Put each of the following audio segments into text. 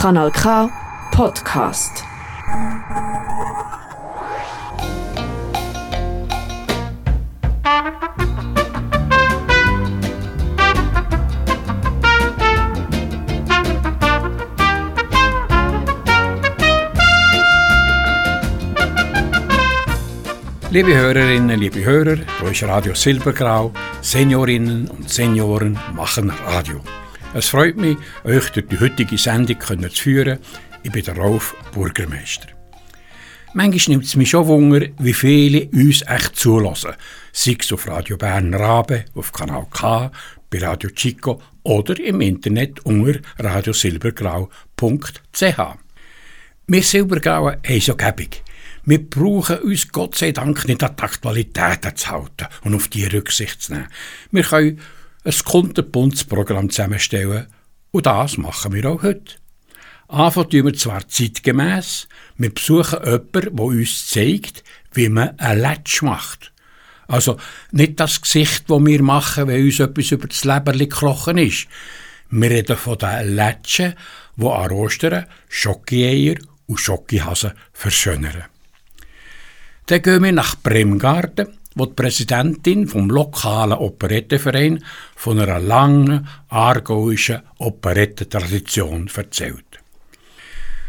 Kanal K Podcast. Liebe Hörerinnen, liebe Hörer, ist Radio Silbergrau. Seniorinnen und Senioren machen Radio. Es freut mich, euch durch die heutige Sendung zu führen. Ich bin der Rolf Bürgermeister. Manchmal nimmt es mich schon Wunder, wie viele uns echt zulassen. Sei es auf Radio Bern Rabe, auf Kanal K, bei Radio Chico oder im Internet unter radiosilbergrau.ch. Wir Silbergrauen haben so gäbig. Wir brauchen uns Gott sei Dank nicht an die Aktualitäten zu halten und auf die Rücksicht zu nehmen. Wir können ein kundenbuntes Programm zusammenstellen und das machen wir auch heute. Anfangen tun wir zwar zeitgemäß, wir besuchen jemanden, der uns zeigt, wie man ein Letsch macht. Also nicht das Gesicht, das wir machen, wenn uns etwas über das Leberli gekrochen ist. Wir reden von den Letschen, die an Ostern Schokieier und Schokihasen verschönern. Dann gehen wir nach Bremgarten, wo die Präsidentin vom lokalen Operettenverein von einer langen aargauischen Operettentradition erzählt.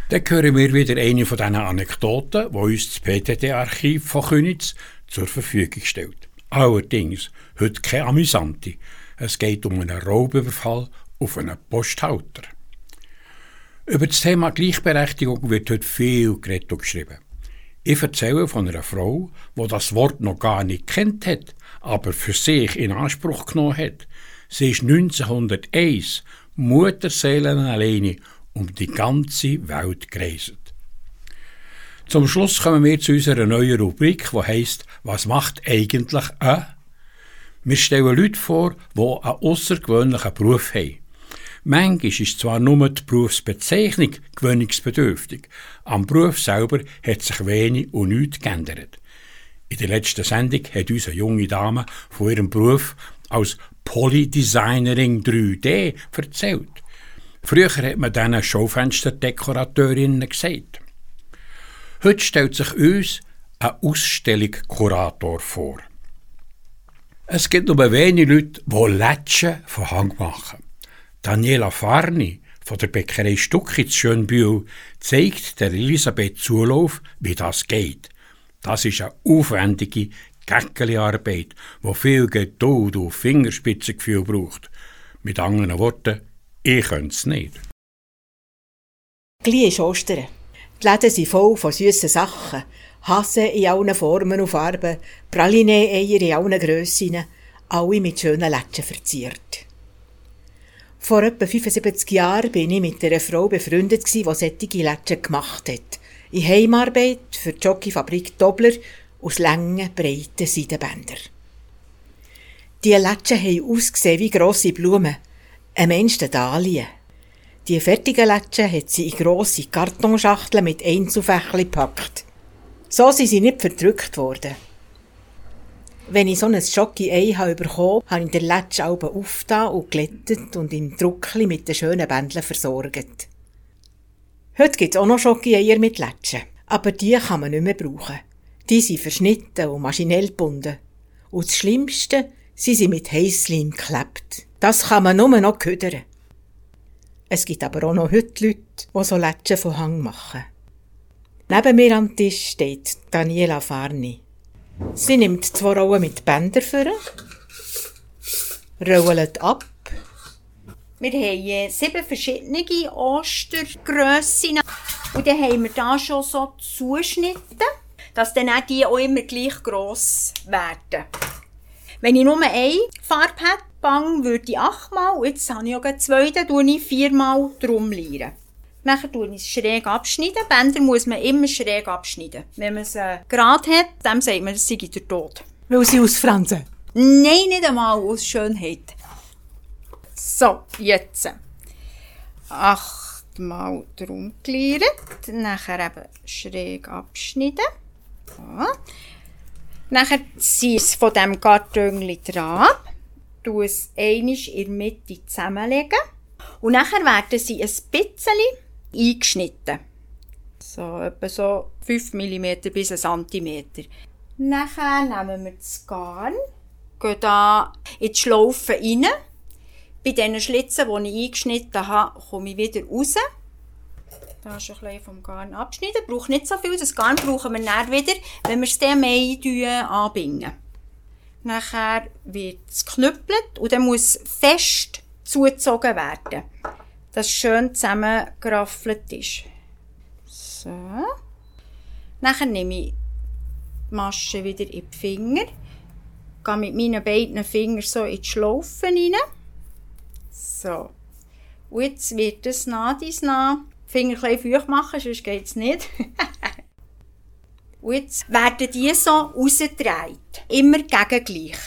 Dann hören wir wieder eine von diesen Anekdoten, die uns das PTT-Archiv von Könitz zur Verfügung stellt. Allerdings heute keine amüsante. Es geht um einen Raubüberfall auf einen Posthalter. Über das Thema Gleichberechtigung wird heute viel geredet und geschrieben. Ich erzähle von einer Frau, die das Wort noch gar nicht kennt hat, aber für sich in Anspruch genommen hat. Sie ist 1901 Mutterseelen alleine um die ganze Welt gereist. Zum Schluss kommen wir zu unserer neuen Rubrik, die heißt Was macht eigentlich ein? Wir stellen Leute vor, die einen außergewöhnlichen Beruf haben. Manchmal ist zwar nur die Berufsbezeichnung gewöhnungsbedürftig, am Beruf selber hat sich wenig und nichts geändert. In der letzten Sendung hat uns eine junge Dame von ihrem Beruf als Polydesignerin 3D erzählt. Früher hat man diesen Schaufensterdekorateurinnen gesagt. Heute stellt sich uns ein Ausstellungskurator vor. Es gibt nur wenige Leute, die Lätschen von Hang machen. Daniela Farni von der Bäckerei Stuckitz Schönbühl zeigt der Elisabeth Zulauf, wie das geht. Das ist eine aufwendige Gäckeli-Arbeit, die viel Geduld und Fingerspitzengefühl braucht. Mit anderen Worten, ich könnte es nicht. Gleich ist Ostern. Die Läden sind voll von süßen Sachen. Hasen in allen Formen und Farben, Praline-Eier in allen Grössen, alle mit schönen Lätschen verziert. Vor etwa 75 Jahren bin ich mit einer Frau befreundet, die solche Lätschen gemacht hat. In Heimarbeit für die Jockeyfabrik Dobler aus langen, breiten Seidenbändern. Die Lätschen haben ausgesehen wie grosse Blumen, ein Mensch der Dahlien. Die fertigen Lätschen hat sie in grosse Kartonschachteln mit Einzelfächchen gepackt. So sind sie nicht verdrückt worden. Wenn ich so ein Schocki-Ei bekommen habe, habe ich den Letsch aufgetan und glättet und in Druckli mit den schönen Bändeln versorgt. Heute gibt es auch noch Schocki-Eier mit Lätschen, aber die kann man nicht mehr brauchen. Die sind verschnitten und maschinell gebunden. Und das Schlimmste, sie sind mit Heißleim geklebt. Das kann man nur noch ködern. Es gibt aber auch noch heute Leute, die so Lätschen von Hang machen. Neben mir am Tisch steht Daniela Farni. Sie nimmt zwei Rollen mit Bändern vor, rollt ab. Wir haben sieben verschiedene Ostergrössen. Und dann haben wir da schon so Zuschnitte, dass dann auch die auch immer gleich gross werden. Wenn ich nur eine Farbe hätte, würde ich achtmal, jetzt habe ich auch zwei, dann tue ich viermal drum lieren. Nachher tue ich es schräg abschneiden. Bänder muss man immer schräg abschneiden. Wenn man sie äh, gerade hat, dann sagt man, es sei der Tod. Weil sie ausfransen? Nein, nicht einmal aus Schönheit. So, jetzt. Achtmal drum gliedert. Nachher eben schräg abschneiden. So. Nachher ziehe ich es von diesem Karton dran. Tue es einmal in der Mitte zusammenlegen. Und nachher werden sie ein bisschen eingeschnitten. So, etwa so 5 mm bis 1 cm. Nachher nehmen wir das Garn, gehen da in die Schlaufe rein. Bei diesen Schlitzen, die ich eingeschnitten habe, komme ich wieder raus. Da ist ein bisschen vom Garn abschneiden. Braucht nicht so viel. Das Garn brauchen wir dann wieder, wenn wir es dann Mai anbinden. Nachher wird es geknüppelt und dann muss fest zugezogen werden, dass es schön zusammengeraffelt ist. So. Nachher nehme ich die Masche wieder in die Finger, gehe mit meinen beiden Fingern so in die Schlaufen rein. So. Und jetzt wird es nach dies nach Finger ein feucht machen, sonst geht es nicht. Und jetzt werden die so rausgedreht. Immer gegengleich.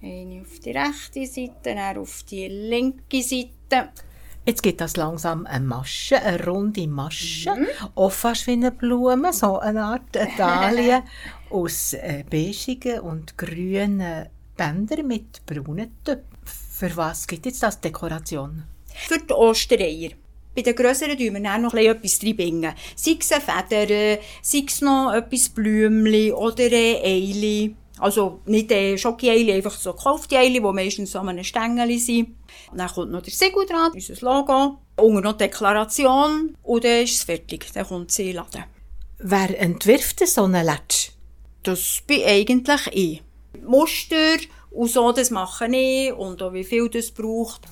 Eine auf die rechte Seite, dann auf die linke Seite. Jetzt gibt das langsam eine Masche, eine runde Masche, mhm. auch fast wie eine Blume, so eine Art Dalie aus äh, beigigen und grünen Bändern mit braunen Töpfen. Für was gibt jetzt das Dekoration? Für die Ostereier. Bei den grösseren tun wir dann noch etwas reinbringen. Sei es eine Feder, sei es noch etwas Blümchen oder ein Eili. Also nicht ein Schoki-Eili, einfach so gekaufte Eili, die meistens so einem Stängel sind. Dann kommt noch der Segel dran, unser Logo, unter noch die Deklaration und dann ist es fertig. Dann kommt sie laden. Wer entwirft so einen Latsch? Das bin eigentlich ich. Muster und so, das mache ich und auch wie viel das braucht.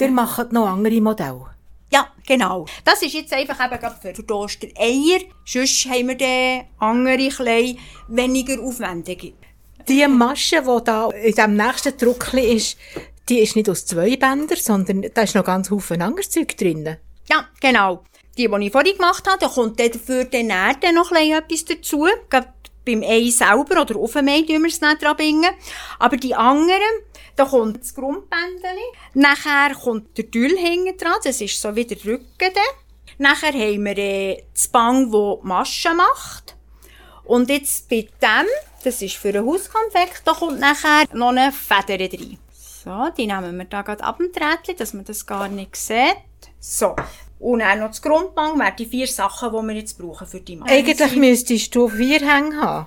Ihr macht noch andere Modelle? Ja, genau. Das ist jetzt einfach eben für die Ostereier. Sonst haben wir dann andere klein weniger aufwendige. Die Masche, die da in dem nächsten Druck ist, die ist nicht aus zwei Bändern, sondern da ist noch ganz Haufen anderes Zeug drin. Ja, genau. Die, die ich vorhin gemacht habe, da kommt dann dafür dann noch etwas dazu. Gerade beim Ei selber oder auf dem Ei tun wir es nicht dran bingen. Aber die anderen, da kommt das Grundbändchen. Nachher kommt der Tüll hinten dran, das ist so wie der Rücken. Dann. Nachher haben wir äh, das Bang, das die Masche macht. Und jetzt bei dem, das ist für einen Hauskonfekt, da kommt nachher noch eine Feder rein. So, die nehmen wir da gerade ab dem Trädchen, dass man das gar nicht sieht. So. Und dann noch das Grundbang wären die vier Sachen, die wir jetzt brauchen für die Masche. Eigentlich müsstest du vier Hänge haben.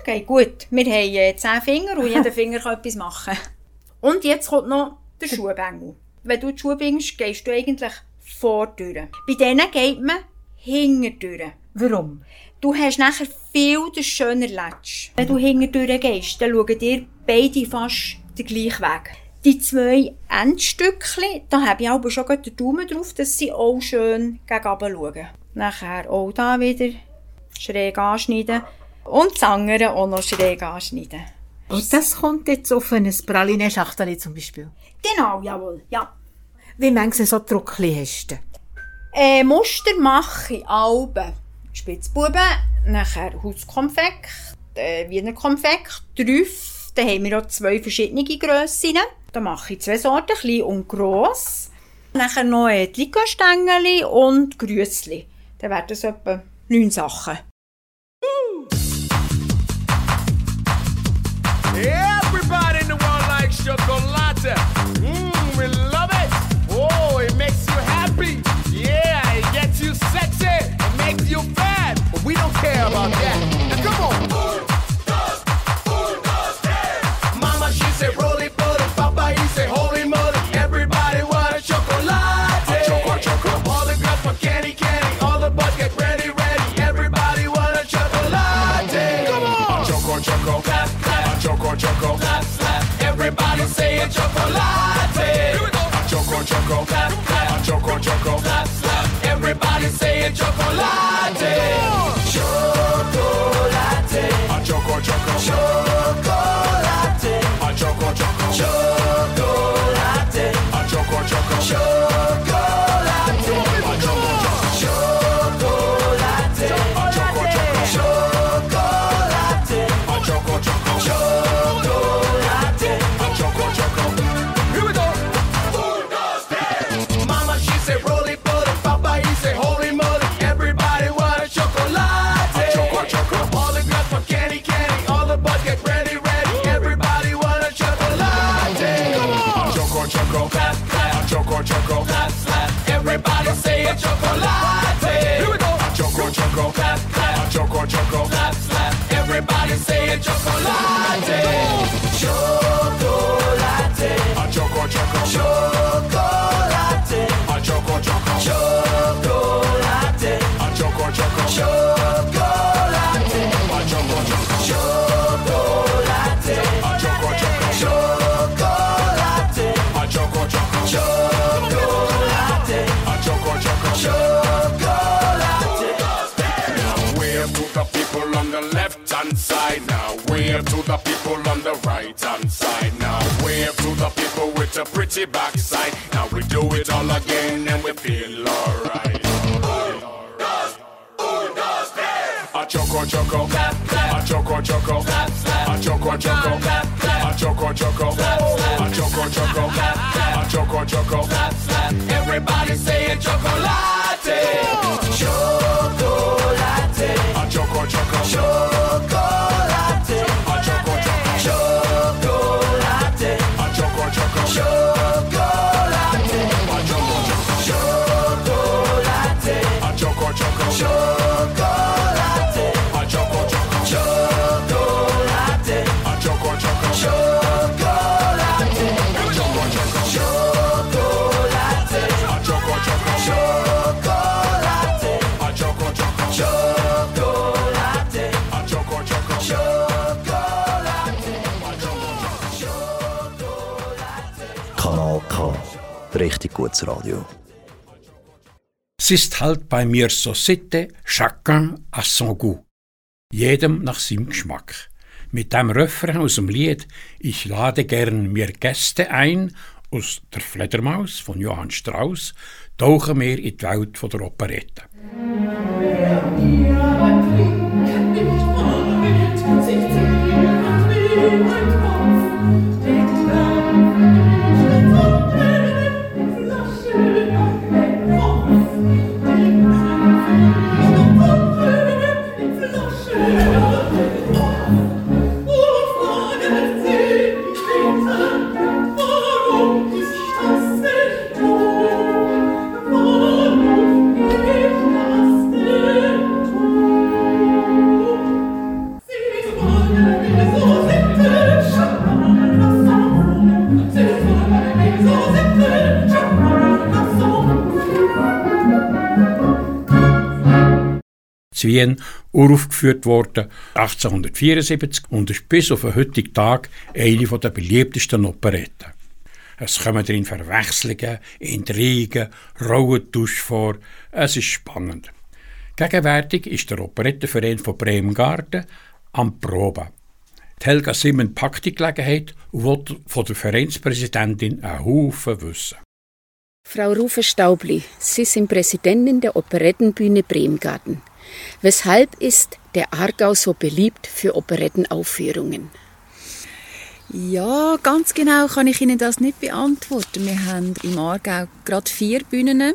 Okay, gut. Wir haben äh, zehn Finger und jeder Finger kann etwas machen. Und jetzt kommt noch der Schuhbängel. Wenn du die Schuhe bringst, gehst du eigentlich vor Bei denen geht man hinten Warum? Du hast nachher viel den schöner Latsch. Wenn du hinten gehst, dann schauen dir beide fast den gleichen Weg. Die zwei Endstückchen, da habe ich aber schon den Daumen drauf, dass sie auch schön gegen oben schauen. Nachher auch da wieder schräg anschneiden und das andere auch noch schräg anschneiden. Und das kommt jetzt auf ein Praline-Schachtel zum Beispiel? Genau, jawohl, ja. Wie manche so Druckli hast du? Äh, Muster mache ich Alben. Spitzbuben, nachher Hauskonfekt, äh, Wiener Konfekt, Trüff, dann haben wir auch zwei verschiedene Grössen. Da mache ich zwei Sorten, klein und gross. Nachher noch die Liköstängeli und Grüssli. Dann werden es etwa neun Sachen. Everybody in the world likes chocolate. Mmm, we love it. Oh, it makes you happy. Yeah, it gets you sexy. It makes you fat. But we don't care about that. Backside. Now we do it all again and we feel alright. A choco choco, a choco choco, a choco choco, a choco choco, a choco choco, a choco choco. Everybody say a chocolate, Richtig gutes Radio. Es ist halt bei mir so Sitte, chacun à son goût. Jedem nach seinem Geschmack. Mit dem Refrain aus dem Lied Ich lade gern mir Gäste ein aus Der Fledermaus von Johann Strauss tauchen wir in die Welt von der Operette. Zu Wien uraufgeführt worden 1874 und ist bis auf den heutigen Tag eine der beliebtesten Operetten. Es kommen darin Verwechslungen, Intrigen, Rollentausch vor. Es ist spannend. Gegenwärtig ist der Operettenverein von Bremgarten am Proben. Die Helga Simmen packt die Gelegenheit und will von der Vereinspräsidentin einen Haufen wissen. Frau Rufe Staubli, Sie sind Präsidentin der Operettenbühne Bremgarten. Weshalb ist der Aargau so beliebt für Operettenaufführungen? Ja, ganz genau kann ich Ihnen das nicht beantworten. Wir haben im Aargau gerade vier Bühnen,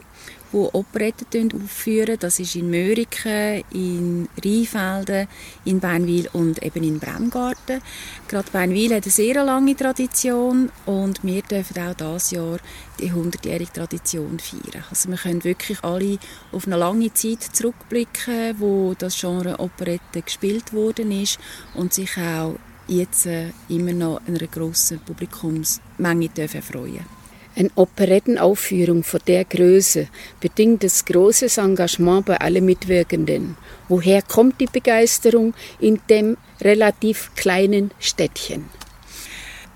die Operetten aufführen. Das ist in Möriken, in Rheinfelden, in Beinwil und eben in Bremgarten. Gerade Beinwil hat eine sehr lange Tradition und wir dürfen auch dieses Jahr die 100-jährige Tradition feiern. Also wir können wirklich alle auf eine lange Zeit zurückblicken, wo das Genre Operette gespielt worden ist und sich auch jetzt äh, immer noch einer grossen Publikumsmenge dürfen freuen Eine Operettenaufführung von der Größe bedingt das großes Engagement bei allen Mitwirkenden. Woher kommt die Begeisterung in dem relativ kleinen Städtchen?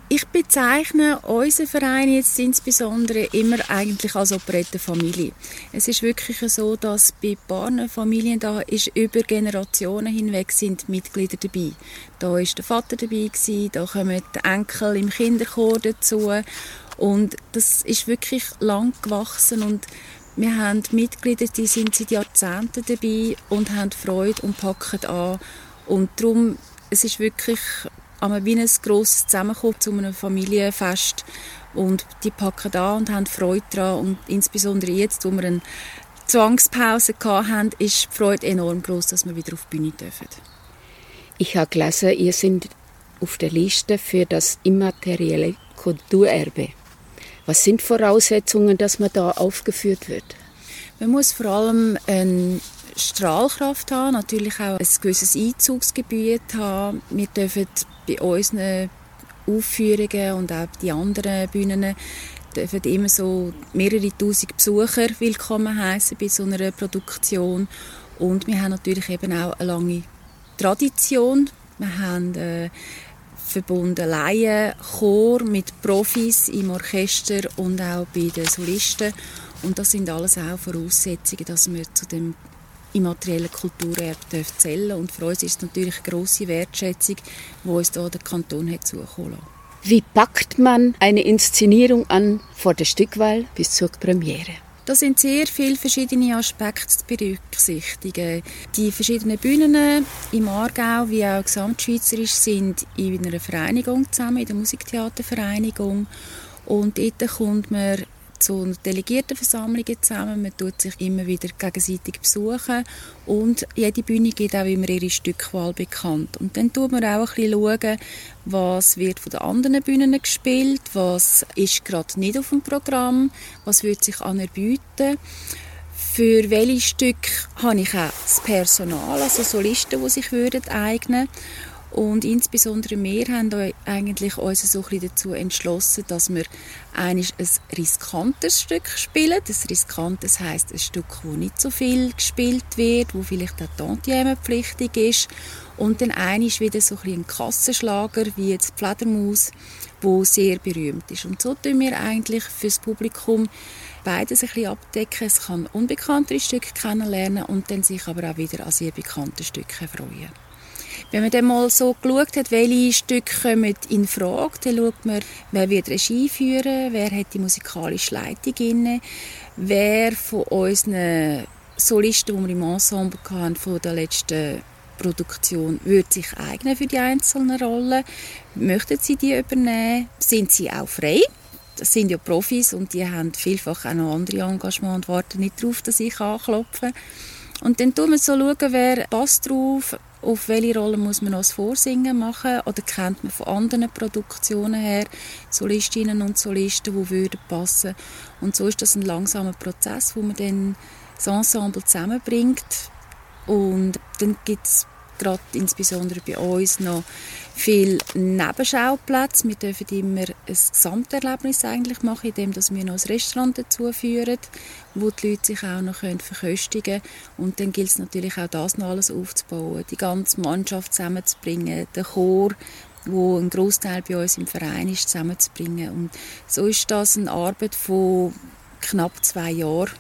Ich bezeichne unseren Verein jetzt insbesondere immer eigentlich als Operettenfamilie. Es ist wirklich so, dass bei paar Familien da ist über Generationen hinweg sind Mitglieder dabei. Da ist der Vater dabei gewesen, da kommen die Enkel im Kinderchor dazu und das ist wirklich lang gewachsen und wir haben Mitglieder, die sind seit Jahrzehnten dabei und haben Freude und packen an und darum es ist wirklich wie ein grosses Zusammenkommen zu einem Familienfest. Und die packen da und haben Freude daran. Und insbesondere jetzt, wo wir eine Zwangspause hatten, ist die Freude enorm groß, dass wir wieder auf die Bühne dürfen. Ich habe gelesen, ihr seid auf der Liste für das immaterielle Kulturerbe. Was sind Voraussetzungen, dass man da aufgeführt wird? Man muss vor allem eine Strahlkraft haben, natürlich auch ein gewisses Einzugsgebiet haben. Wir dürfen bei unseren Aufführungen und auch die anderen Bühnen dürfen immer so mehrere tausend Besucher willkommen heißen bei so einer Produktion. Und wir haben natürlich eben auch eine lange Tradition. Wir haben äh, verbunden Laien, Chor mit Profis im Orchester und auch bei den Solisten. Und das sind alles auch Voraussetzungen, dass wir zu dem immateriellen Kulturerbe zählen dürfen. Und für uns ist es natürlich eine grosse Wertschätzung, die uns hier der Kanton hat zukommen lassen. Wie packt man eine Inszenierung an vor der Stückwahl bis zur Premiere? Da sind sehr viele verschiedene Aspekte zu berücksichtigen. Die verschiedenen Bühnen im Aargau wie auch gesamtschweizerisch sind in einer Vereinigung zusammen, in der Musiktheatervereinigung. Und dort kommt man zu Delegiertenversammlungen zusammen. Man tut sich immer wieder gegenseitig besuchen und jede Bühne gibt auch immer ihre Stückwahl bekannt. Und dann tut man auch ein bisschen schauen, was wird von den anderen Bühnen gespielt, was ist gerade nicht auf dem Programm, was wird sich anerbieten. Für welche Stücke habe ich auch das Personal, also Solisten, die sich würden eignen und insbesondere wir haben eigentlich uns so ein dazu entschlossen, dass wir ein riskantes Stück spielen. Das riskantes heisst ein Stück, wo nicht so viel gespielt wird, wo vielleicht auch Tantieme-pflichtig ist. Und dann eines wieder so ein, ein Kassenschlager wie jetzt Fledermaus, wo sehr berühmt ist. Und so tun wir eigentlich fürs Publikum beides ein bisschen abdecken. Es kann unbekanntere Stücke kennenlernen und dann sich aber auch wieder an sehr bekannte Stücke freuen. Wenn man dann mal so geschaut hat, welche Stücke kommen in Frage, dann schaut man, wer wird Regie führen, wer hat die musikalische Leitung inne, wer von unseren Solisten, die wir im Ensemble hatten, von der letzten Produktion, würde sich eignen für die einzelnen Rollen. Möchten sie die übernehmen? Sind sie auch frei? Das sind ja Profis und die haben vielfach auch noch andere Engagements und warten nicht darauf, dass ich anklopfe. Und dann schauen wir so, schauen, wer passt drauf, auf welche Rolle muss man noch das Vorsingen machen oder kennt man von anderen Produktionen her Solistinnen und Solisten, die würden passen. Und so ist das ein langsamer Prozess, wo man dann das Ensemble zusammenbringt und dann gibt es gerade insbesondere bei uns noch viel Nebenschauplätze. Wir dürfen immer ein Gesamterlebnis eigentlich machen, indem wir noch ein Restaurant dazu führen, wo die Leute sich auch noch verköstigen können. Und dann gilt es natürlich auch das noch alles aufzubauen, die ganze Mannschaft zusammenzubringen, den Chor, wo ein Großteil bei uns im Verein ist, zusammenzubringen. Und so ist das eine Arbeit von knapp zwei Jahren,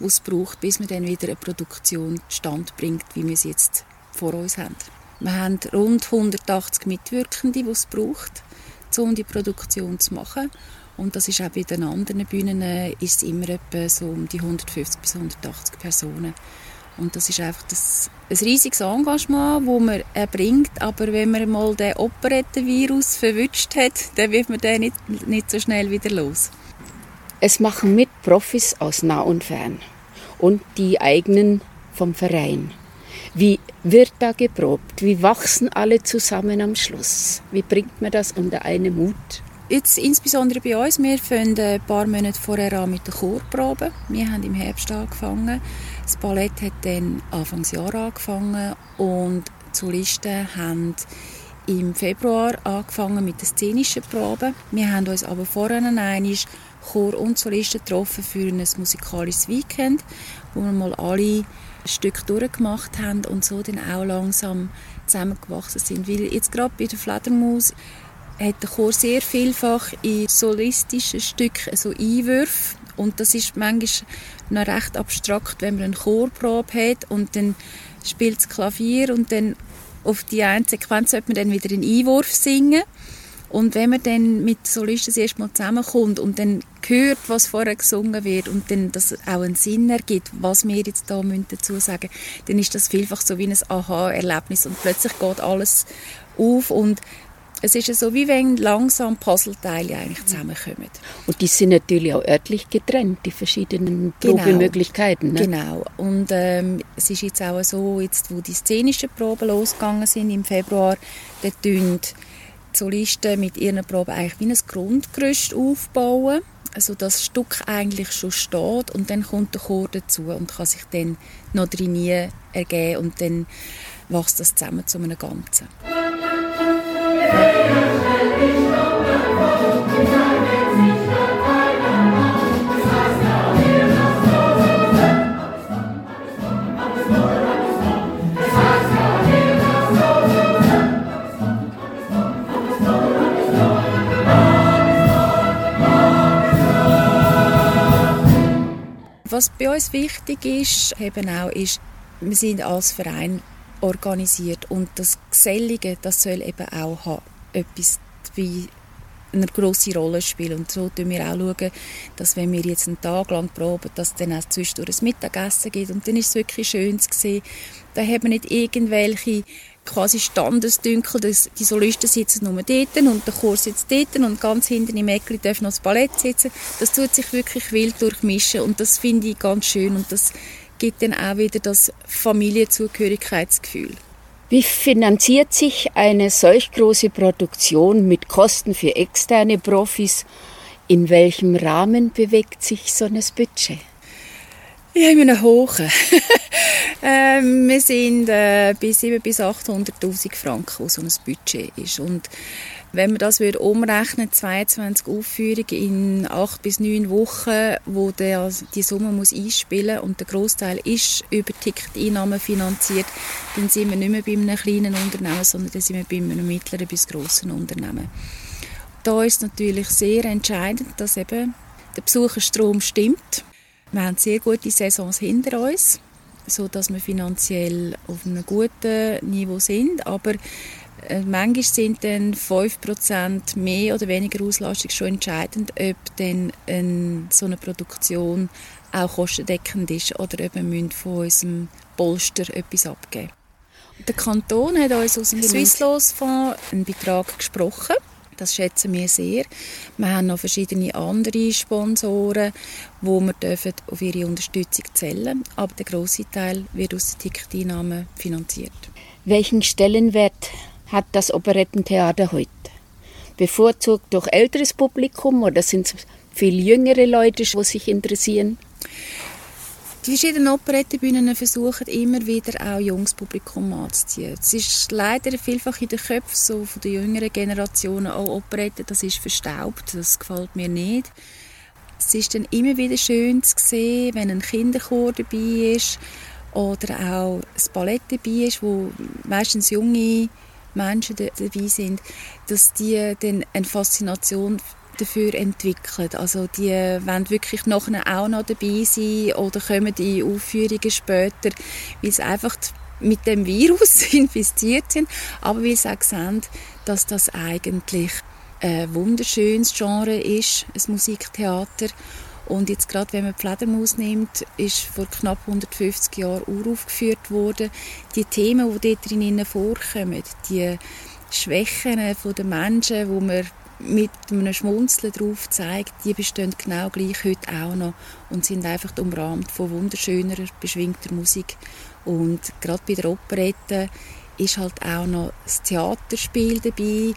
die es braucht, bis man dann wieder eine Produktion stand bringt, wie wir es jetzt vor uns haben. Wir haben rund 180 Mitwirkende, die es braucht, um die Produktion zu machen. Und das ist auch bei den anderen Bühnen äh, ist immer etwa so um die 150 bis 180 Personen. Und das ist einfach das, ein riesiges Engagement, das man erbringt. Aber wenn man mal den Operettenvirus verwünscht hat, dann wird man den nicht, nicht so schnell wieder los. Es machen mit Profis aus nah und fern und die eigenen vom Verein. Wie wird da geprobt? Wie wachsen alle zusammen am Schluss? Wie bringt man das unter einen Mut? Jetzt insbesondere bei uns, wir fangen ein paar Monate vorher an mit der Chorprobe. Wir haben im Herbst angefangen. Das Ballett hat dann Anfangsjahr angefangen und die Solisten haben im Februar angefangen mit der szenischen Probe. Wir haben uns aber vorher einmal Chor und Solisten getroffen für ein musikalisches Weekend, wo wir mal alle Stück durchgemacht haben und so dann auch langsam zusammengewachsen sind. Weil jetzt gerade bei der Fledermaus hat der Chor sehr vielfach in solistischen Stücken so Einwürfe und das ist manchmal noch recht abstrakt, wenn man eine Chorprobe hat und dann spielt das Klavier und dann auf die eine Sequenz sollte man dann wieder einen Einwurf singen und wenn man dann mit Solisten das erste Mal zusammenkommt und dann hört, was vorher gesungen wird und dann das auch einen Sinn ergibt, was wir jetzt da dazu sagen dann ist das vielfach so wie ein Aha-Erlebnis und plötzlich geht alles auf und es ist so, wie wenn langsam Puzzleteile eigentlich zusammenkommen. Und die sind natürlich auch örtlich getrennt, die verschiedenen Genau. Probemöglichkeiten. Ne? Genau. Und ähm, es ist jetzt auch so, jetzt, wo die szenischen Proben losgegangen sind im Februar, da die Solisten mit ihren Proben eigentlich wie ein Grundgerüst aufbauen. Also das Stück eigentlich schon steht und dann kommt der Chor dazu und kann sich dann noch drin ergeben und dann wächst das zusammen zu einem Ganzen. Was bei uns wichtig ist, eben auch, ist, wir sind als Verein organisiert und das Gesellige, das soll eben auch etwas dabei eine grosse Rolle spielen. Und so schauen wir auch, dass wenn wir jetzt einen Tag lang proben, dass es dann auch zwischendurch ein Mittagessen gibt. Und dann ist es wirklich schön zu sehen. Da haben wir nicht irgendwelche quasi Standesdünkel, dass die Solisten sitzen nur dort und der Chor sitzt dort und ganz hinten im Eckli darf noch das Ballett sitzen. Das tut sich wirklich wild durchmischen und das finde ich ganz schön und das gibt dann auch wieder das Familienzugehörigkeitsgefühl. Wie finanziert sich eine solch große Produktion mit Kosten für externe Profis? In welchem Rahmen bewegt sich so ein Budget? Ja, in einem hohen. ähm, wir sind äh, bei 700.000 bis 800'000 Franken, was so ein Budget ist. Und wenn man das würde umrechnen, 22 Aufführungen in 8 bis 9 Wochen, wo der die Summe muss einspielen und der Großteil ist über Ticketeinnahmen finanziert, dann sind wir nicht mehr bei einem kleinen Unternehmen, sondern dann sind wir bei einem mittleren bis grossen Unternehmen. Da ist natürlich sehr entscheidend, dass eben der Besucherstrom stimmt. Wir haben sehr gute Saisons hinter uns, so dass wir finanziell auf einem guten Niveau sind, aber äh, manchmal sind dann 5% mehr oder weniger Auslastung schon entscheidend, ob dann eine, so eine Produktion auch kostendeckend ist oder ob wir von unserem Polster etwas abgeben. Der Kanton hat uns aus dem Swisslos-Fonds einen Betrag gesprochen. Das schätzen wir sehr. Wir haben noch verschiedene andere Sponsoren, wo wir dürfen auf ihre Unterstützung zählen Aber der grosse Teil wird aus den Ticketeinnahmen finanziert. Welchen Stellenwert hat das Operettentheater heute? Bevorzugt durch älteres Publikum oder sind es viel jüngere Leute, die sich interessieren? Die verschiedenen Operettenbühnen versuchen immer wieder auch junges Publikum anzuziehen. Es ist leider vielfach in den Köpfen so von der jüngeren Generationen auch oh, Operette, das ist verstaubt, das gefällt mir nicht. Es ist dann immer wieder schön zu sehen, wenn ein Kinderchor dabei ist oder auch ein Ballett dabei ist, wo meistens junge Menschen dabei sind, dass die dann eine Faszination dafür entwickeln. Also die wollen wirklich nachher auch noch dabei sein oder kommen in Aufführungen später, weil sie einfach mit dem Virus infiziert sind, aber weil sie auch sehen, dass das eigentlich ein wunderschönes Genre ist, ein Musiktheater und jetzt gerade, wenn man die Fledermaus nimmt, ist vor knapp 150 Jahren uraufgeführt worden. Die Themen, die dort drinnen vorkommen, die Schwächen der Menschen, wo man mit einem Schmunzeln drauf zeigt, die bestehen genau gleich heute auch noch und sind einfach umrahmt von wunderschöner, beschwingter Musik. Und gerade bei der Operette ist halt auch noch das Theaterspiel dabei,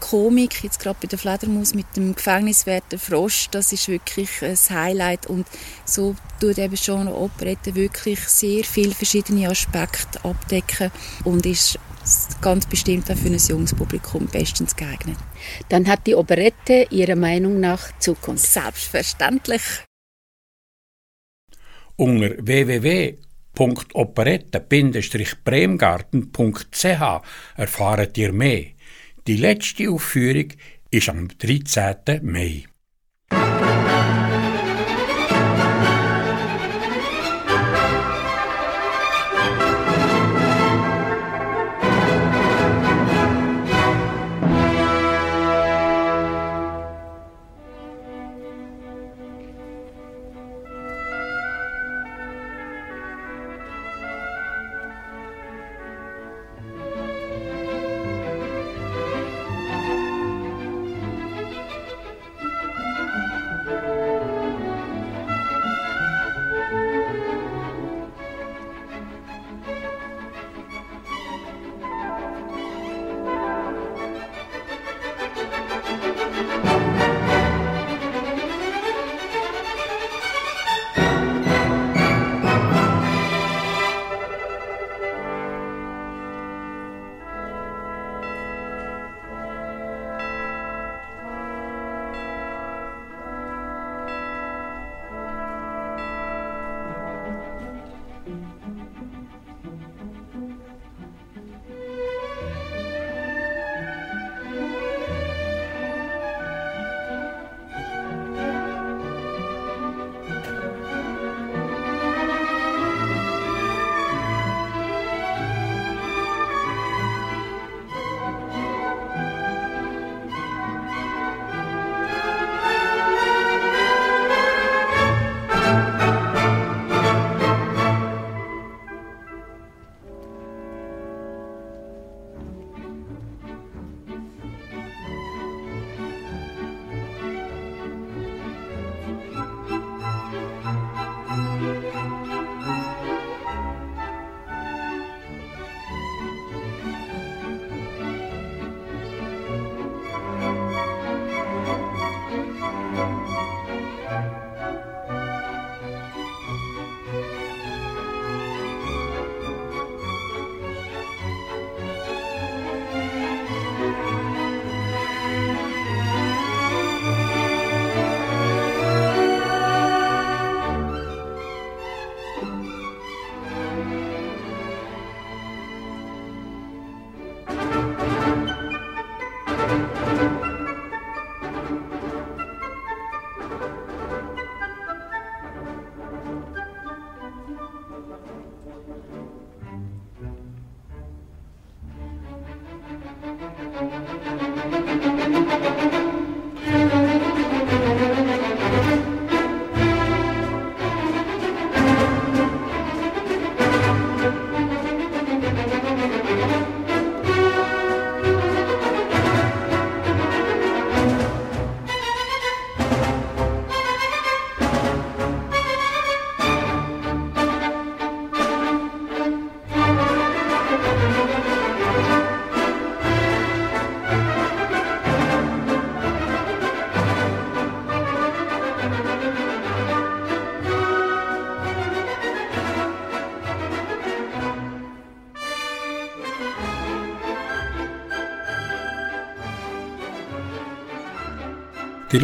Komik, jetzt gerade bei der Fledermaus mit dem Gefängniswärter Frosch, das ist wirklich ein Highlight und so tut eben schon eine Operette wirklich sehr viele verschiedene Aspekte abdecken und ist ganz bestimmt auch für ein junges Publikum bestens geeignet. Dann hat die Operette Ihrer Meinung nach Zukunft? Selbstverständlich. Unter www.operette-bremgarten.ch erfahrt ihr mehr. Die letzte Aufführung ist am 13. Mai.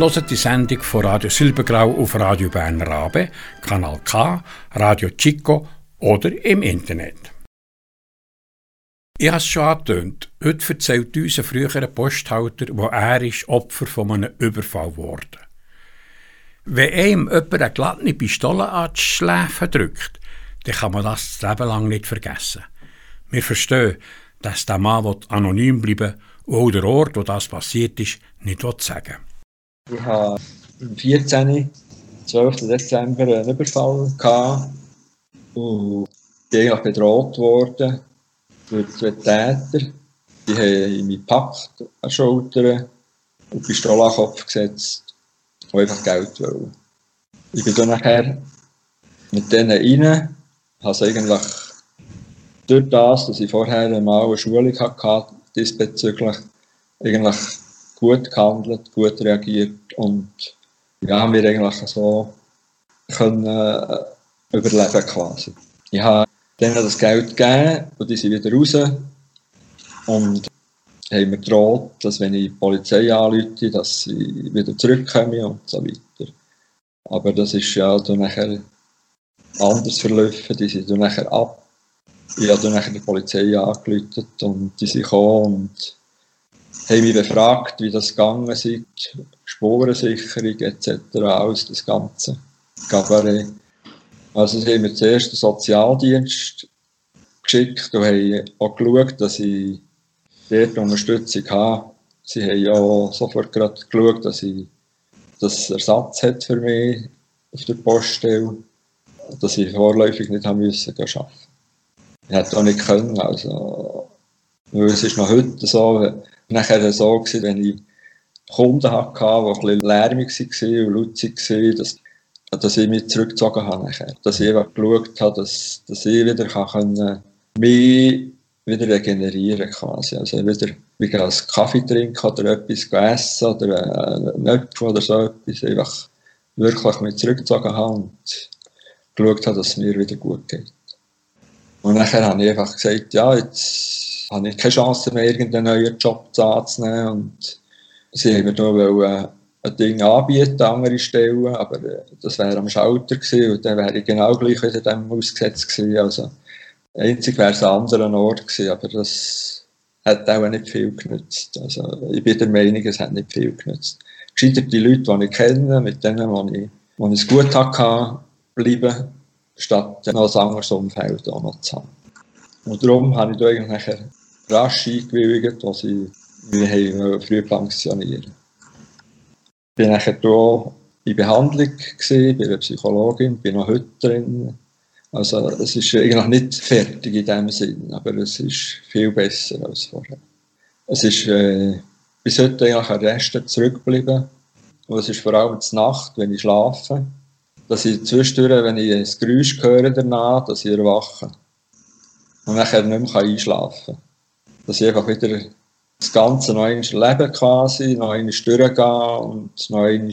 Hören die Sendung von Radio Silbergrau auf Radio Bern Rabe, Kanal K, Radio Chico oder im Internet. Ich habe es schon angetönt. Heute erzählt uns ein früherer Posthalter, wo er ist Opfer von einem Überfall wurde. Wenn einem jemand eine glatte Pistole an die Schläfe drückt, dann kann man das das Leben lang nicht vergessen. Wir verstehen, dass der Mann anonym bleiben will und auch der Ort, wo das passiert ist, nicht sagen will. Ich hatte am 14. 12. Dezember einen Überfall gehabt und bin bedroht worden durch zwei Täter. Die haben mich gepackt an den Schultern und die Pistole an den Kopf gesetzt und einfach Geld wollen. Ich bin dann nachher mit denen rein, habe es eigentlich durch das, dass ich vorher mal eine Schulung hatte, diesbezüglich eigentlich gut gehandelt, gut reagiert und ja, haben wir eigentlich so können äh, überleben quasi. Ich habe denen das Geld gegeben und die sind wieder raus und haben mir gedroht, dass wenn ich die Polizei anrufe, dass sie wieder zurückkommen und so weiter. Aber das ist ja dann nachher anders verlaufen, die sind dann nachher ab. Ich habe dann nachher die Polizei angerufen und die sind gekommen und haben mich befragt, wie das gegangen ist, Spurensicherung etc., alles das Ganze. Gabaret. Also sie haben mir zuerst den Sozialdienst geschickt und haben auch geschaut, dass ich dort Unterstützung habe. Sie haben ja sofort gerade geschaut, dass ich das Ersatz hat für mich auf der Poststelle, dass ich vorläufig nicht haben müssen arbeiten. Ich hätte auch nicht können, also, es ist noch heute so, nachher so gewesen, wenn ich Kunden hatte, die ein bisschen lärmig waren und laut waren, dass, dass ich mich zurückgezogen habe nachher. Dass ich einfach geschaut habe, dass, dass ich wieder kann mich wieder regenerieren quasi. Also wieder, wieder einen Kaffee trinken oder etwas essen oder einen Apfel oder so etwas. Einfach wirklich mich zurückgezogen habe und geschaut habe, dass es mir wieder gut geht. Und nachher habe ich einfach gesagt, ja, jetzt habe ich keine Chance mehr, irgendeinen neuen Job anzunehmen. Und sie haben mir da ein Ding anbieten, andere Stellen, aber äh, das wäre am Schalter gewesen und dann wäre ich genau gleich wieder dem ausgesetzt gewesen. Also, einzig wäre es an einem anderen Ort gewesen, aber das hat auch nicht viel genützt. Also, ich bin der Meinung, es hat nicht viel genützt. Gescheiter die Leute, die ich kenne, mit denen, wo ich, wo ich es gut hatte, bleiben, statt noch ein anderes Umfeld auch noch zu haben. Und darum habe ich da eigentlich rasch eingewilligt, was ich wir früh pensionieren. Ich war nachher hier in Behandlung bei einer Psychologin, bin noch heute drin. Also es ist eigentlich nicht fertig in dem Sinn, aber es ist viel besser als vorher. Es ist äh, bis heute eigentlich ein Rest zurückgeblieben. Und es ist vor allem die Nacht, wenn ich schlafe, dass ich zwischendurch, wenn ich ein Geräusch höre danach, dass ich erwache. Und nachher nicht mehr einschlafen kann. Dass ich einfach wieder das Ganze einmal leben quasi, einmal durchgehen und einmal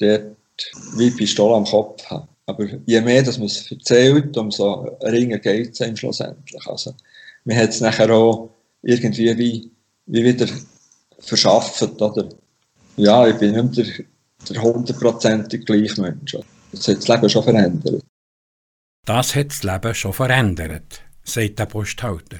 dort wie Pistole am Kopf haben. Aber je mehr dass man es erzählt, umso ringer geht es schlussendlich. Also, man hat es nachher auch irgendwie wie, wie wieder verschafft, oder? Ja, ich bin nicht mehr der hundertprozentig gleiche Mensch. Das hat das Leben schon verändert. Das hat das Leben schon verändert, sagt der Posthalter.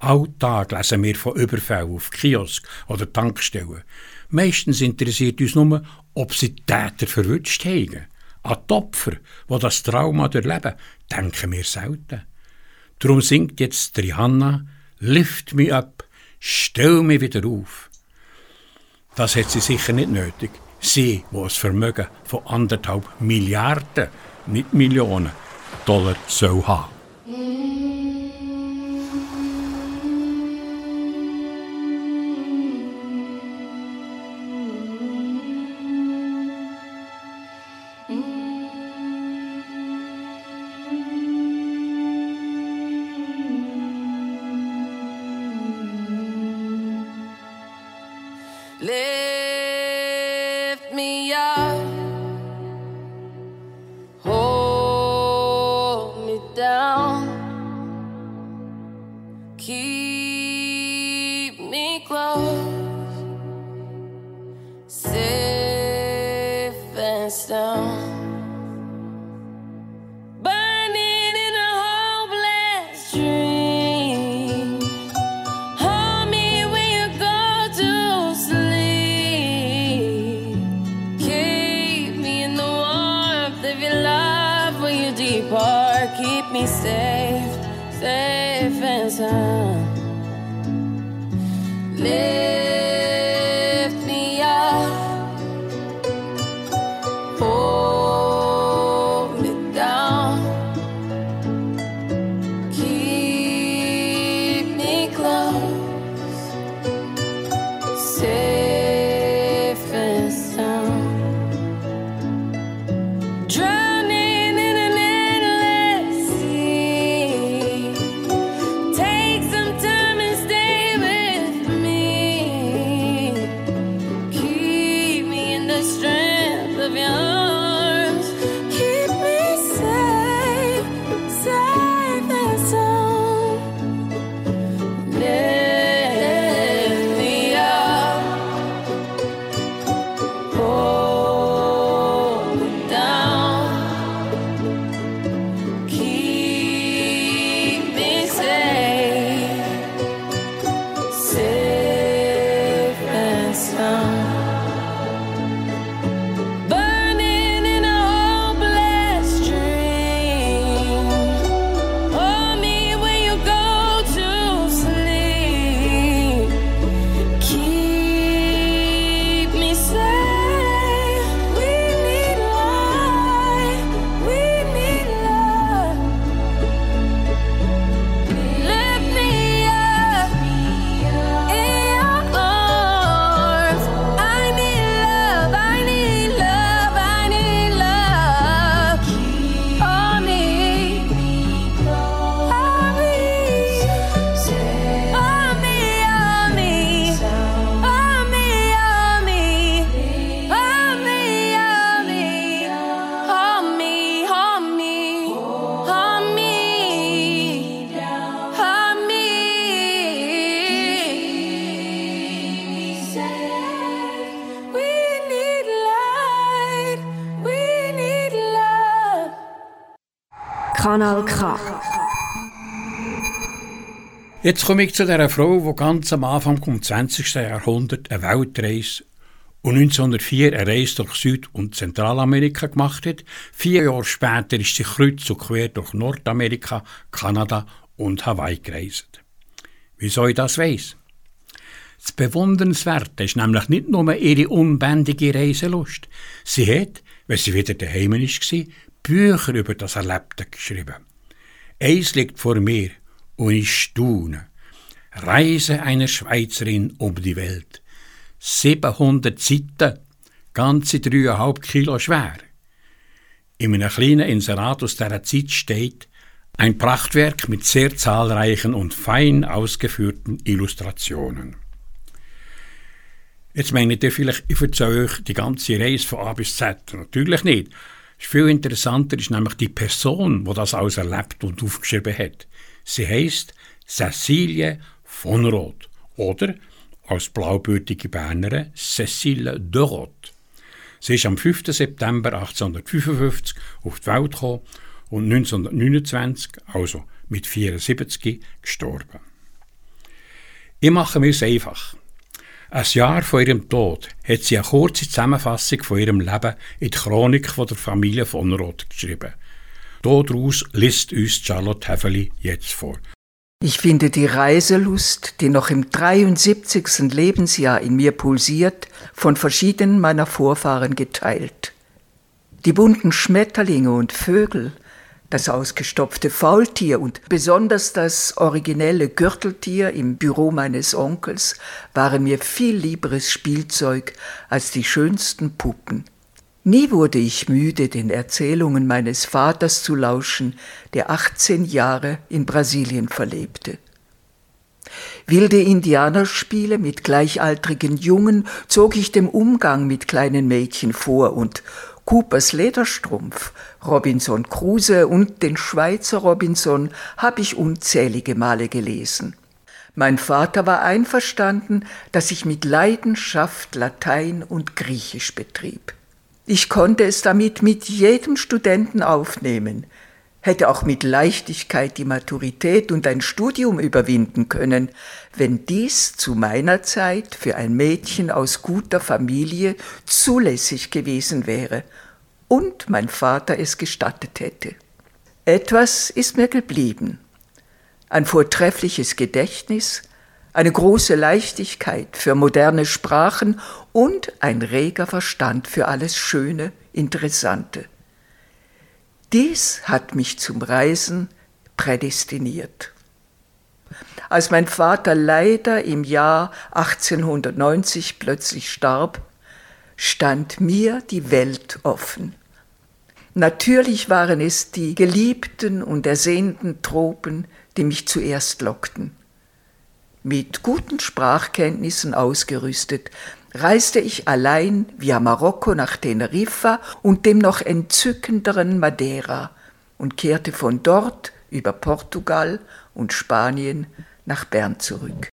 Alltag lesen wir von Überfällen auf Kiosk oder Tankstellen. Meistens interessiert uns nur, ob sie die Täter verwünscht haben. An die Opfer, die das Trauma durchleben, denken wir selten. Darum singt jetzt Trihanna, Lift me up, stell mich wieder auf. Das hat sie sicher nicht nötig. Sie, wo es Vermögen von anderthalb Milliarden, nicht Millionen Dollar soll haben. Jetzt komme ich zu der Frau, die ganz am Anfang des 20. Jahrhunderts eine Weltreise und 1904 eine Reise durch Süd- und Zentralamerika gemacht hat. Vier Jahre später ist sie kreuz und quer durch Nordamerika, Kanada und Hawaii gereist. Wieso ich das weiss? Das Bewundernswerte ist nämlich nicht nur ihre unbändige Reiselust. Sie hat, wenn sie wieder daheim war, Bücher über das Erlebte geschrieben. Eins liegt vor mir und ich staune. Reise einer Schweizerin um die Welt. 700 Seiten, ganze dreieinhalb Kilo schwer. In einem kleinen Inserat aus dieser Zeit steht ein Prachtwerk mit sehr zahlreichen und fein ausgeführten Illustrationen. Jetzt meint ihr vielleicht, ich erzähle euch die ganze Reise von A bis Z. Natürlich nicht. Viel interessanter ist nämlich die Person, die das alles erlebt und aufgeschrieben hat. Sie heißt Cecilie von Roth oder als blaubürtige Bernerin Cécile de Roth. Sie ist am 5. September 1855 auf die Welt gekommen und 1929, also mit 74, gestorben. Ich mache mir es einfach. Ein Jahr vor ihrem Tod hat sie eine kurze Zusammenfassung von ihrem Leben in die Chronik von der Familie von Roth geschrieben. Daraus liest uns Charlotte Häfeli jetzt vor. Ich finde die Reiselust, die noch im 73. Lebensjahr in mir pulsiert, von verschiedenen meiner Vorfahren geteilt. Die bunten Schmetterlinge und Vögel, das ausgestopfte Faultier und besonders das originelle Gürteltier im Büro meines Onkels waren mir viel lieberes Spielzeug als die schönsten Puppen. Nie wurde ich müde, den Erzählungen meines Vaters zu lauschen, der 18 Jahre in Brasilien verlebte. Wilde Indianerspiele mit gleichaltrigen Jungen zog ich dem Umgang mit kleinen Mädchen vor und Coopers Lederstrumpf, Robinson Crusoe und den Schweizer Robinson habe ich unzählige Male gelesen. Mein Vater war einverstanden, dass ich mit Leidenschaft Latein und Griechisch betrieb. Ich konnte es damit mit jedem Studenten aufnehmen, hätte auch mit Leichtigkeit die Maturität und ein Studium überwinden können, wenn dies zu meiner Zeit für ein Mädchen aus guter Familie zulässig gewesen wäre und mein Vater es gestattet hätte. Etwas ist mir geblieben. Ein vortreffliches Gedächtnis, eine große Leichtigkeit für moderne Sprachen und ein reger Verstand für alles Schöne, Interessante. Dies hat mich zum Reisen prädestiniert. Als mein Vater leider im Jahr 1890 plötzlich starb, stand mir die Welt offen. Natürlich waren es die geliebten und ersehnten Tropen, die mich zuerst lockten. Mit guten Sprachkenntnissen ausgerüstet, reiste ich allein via Marokko nach Teneriffa und dem noch entzückenderen Madeira und kehrte von dort über Portugal und Spanien nach Bern zurück.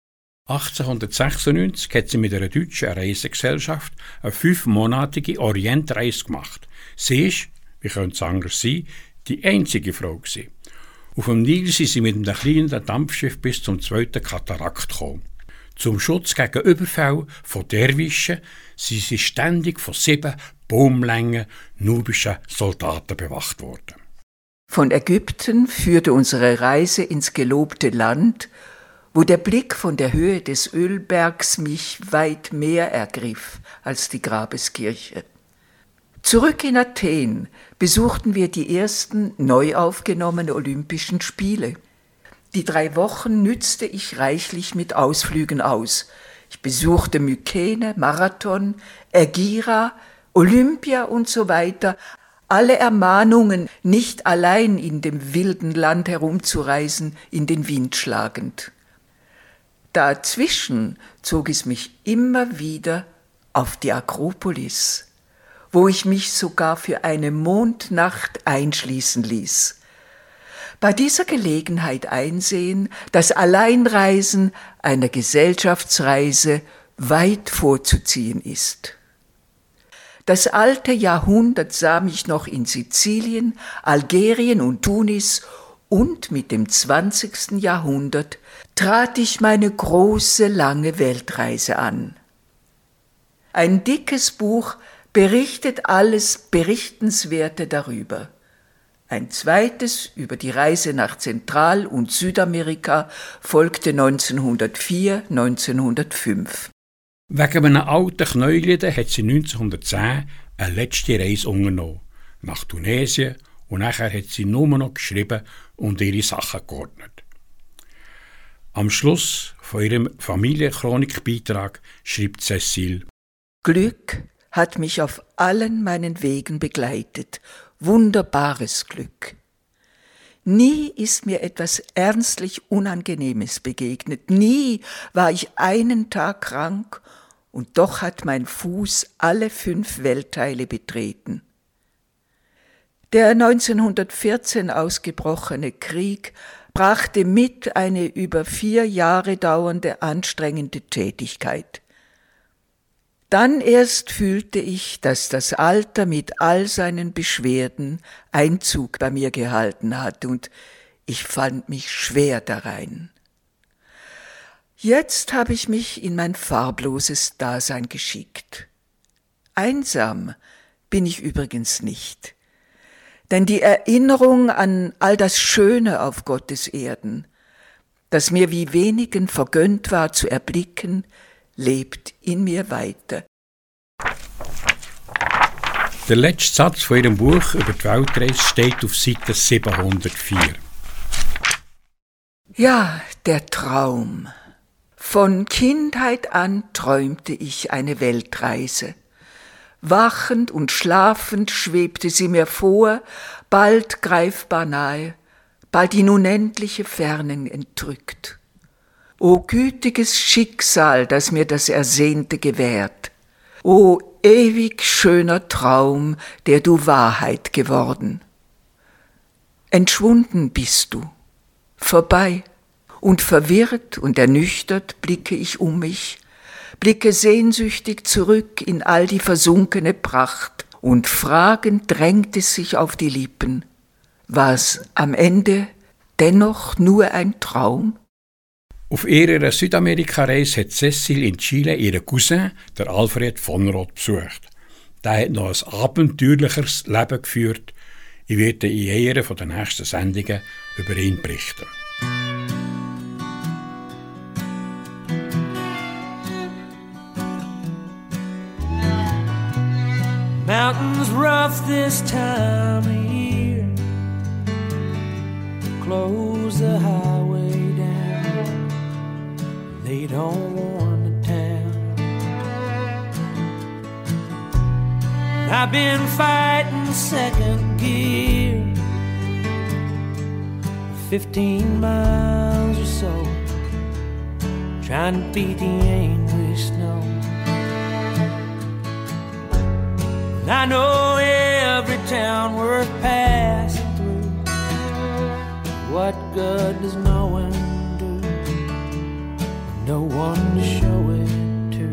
1896 hat sie mit einer deutschen Reisegesellschaft eine fünfmonatige Orientreise gemacht. Sie ist, wie könnte es anders sein, die einzige Frau gewesen. Auf dem Nil sind sie mit einem kleinen Dampfschiff bis zum zweiten Katarakt gekommen. Zum Schutz gegen Überfälle von Derwischen sind sie ständig von sieben baumlängen nubischen Soldaten bewacht worden. Von Ägypten führte unsere Reise ins gelobte Land, wo der Blick von der Höhe des Ölbergs mich weit mehr ergriff als die Grabeskirche. Zurück in Athen besuchten wir die ersten neu aufgenommenen Olympischen Spiele. Die drei Wochen nützte ich reichlich mit Ausflügen aus. Ich besuchte Mykene, Marathon, Ergira, Olympia und so weiter. Alle Ermahnungen, nicht allein in dem wilden Land herumzureisen, in den Wind schlagend. Dazwischen zog es mich immer wieder auf die Akropolis, wo ich mich sogar für eine Mondnacht einschließen ließ. Bei dieser Gelegenheit einsehen, dass Alleinreisen einer Gesellschaftsreise weit vorzuziehen ist. Das alte Jahrhundert sah mich noch in Sizilien, Algerien und Tunis und mit dem 20. Jahrhundert trat ich meine große, lange Weltreise an. Ein dickes Buch berichtet alles Berichtenswerte darüber. Ein zweites über die Reise nach Zentral- und Südamerika folgte 1904, 1905. Wegen einem alten Knäueliden hat sie 1910 eine letzte Reise unternommen. Nach Tunesien und nachher hat sie nur noch geschrieben und ihre Sachen geordnet. Am Schluss von ihrem Familienchronikbeitrag schreibt Cecile Glück hat mich auf allen meinen Wegen begleitet, wunderbares Glück. Nie ist mir etwas ernstlich Unangenehmes begegnet, nie war ich einen Tag krank, und doch hat mein Fuß alle fünf Weltteile betreten. Der 1914 ausgebrochene Krieg brachte mit eine über vier Jahre dauernde anstrengende Tätigkeit. Dann erst fühlte ich, dass das Alter mit all seinen Beschwerden Einzug bei mir gehalten hat, und ich fand mich schwer darein. Jetzt habe ich mich in mein farbloses Dasein geschickt. Einsam bin ich übrigens nicht, denn die Erinnerung an all das Schöne auf Gottes Erden, das mir wie wenigen vergönnt war zu erblicken, lebt in mir weiter. Der letzte Satz von ihrem Buch über die Weltreise steht auf Seite 704. Ja, der Traum. Von Kindheit an träumte ich eine Weltreise. Wachend und schlafend schwebte sie mir vor, bald greifbar nahe, bald in unendliche Fernen entrückt. O gütiges Schicksal, das mir das Ersehnte gewährt. O ewig schöner Traum, der du Wahrheit geworden. Entschwunden bist du, vorbei, und verwirrt und ernüchtert blicke ich um mich, blicke sehnsüchtig zurück in all die versunkene Pracht, und fragend drängt es sich auf die Lippen, war's am Ende dennoch nur ein Traum? Auf ihrer Südamerika-Reise hat Cecil in Chile ihren Cousin, der Alfred von Roth, besucht. Der hat noch ein abenteuerlicheres Leben geführt. Ich werde in einer den nächsten Sendungen über ihn berichten. Mountains rough this time of. Close don't warn the town. I've been fighting second gear. 15 miles or so. Trying to beat the angry snow. And I know every town worth passing through. What good does? With No one to show it to.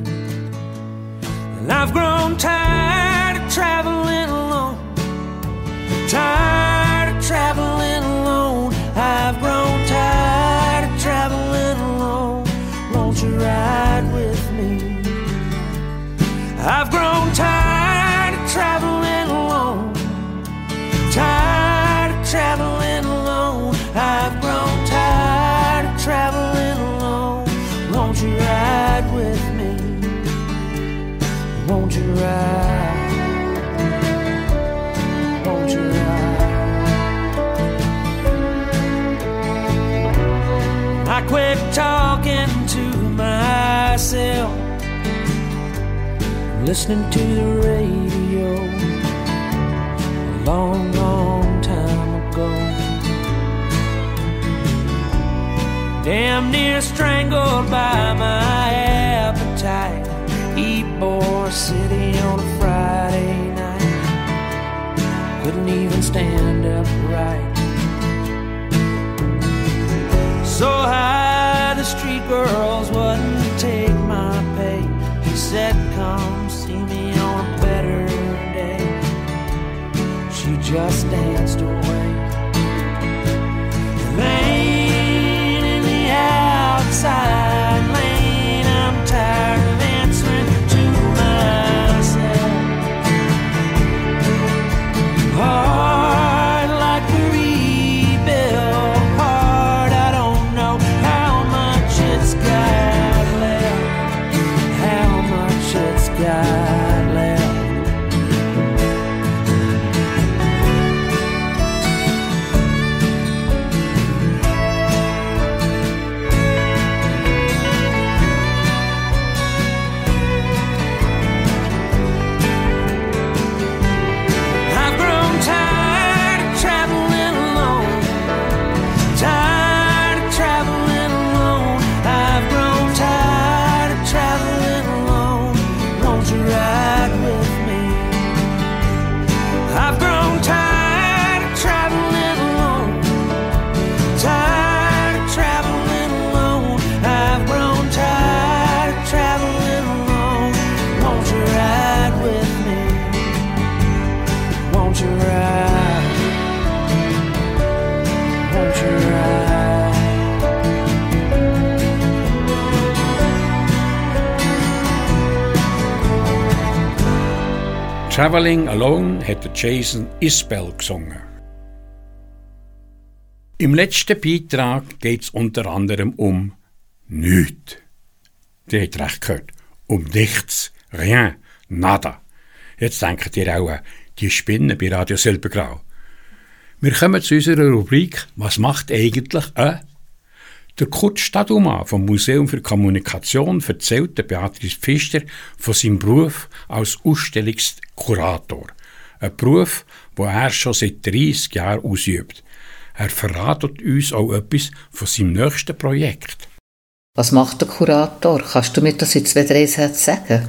And I've grown tired of traveling alone. Tired of traveling alone. I've talking to myself listening to the radio a long, long time ago. Damn near strangled by my appetite. Eat Ybor City on a Friday night. Couldn't even stand upright. So high, street girls wouldn't take my pay. He said, Come see me on a better day. She just danced away. Traveling Alone hat Jason Isbell gesungen. Im letzten Beitrag geht es unter anderem um nichts. Ihr habt recht gehört. Um nichts. Rien. Nada. Jetzt denkt ihr auch, die Spinnen bei Radio Silbergrau. Wir kommen zu unserer Rubrik Was macht eigentlich ein? Der Kurt Staduma vom Museum für Kommunikation erzählt der Beatrice Pfister von seinem Beruf als Ausstellungskurator. Ein Beruf, den er schon seit 30 Jahren ausübt. Er verratet uns auch etwas von seinem nächsten Projekt. Was macht der Kurator? Kannst du mir das in zwei, drei Sätzen sagen?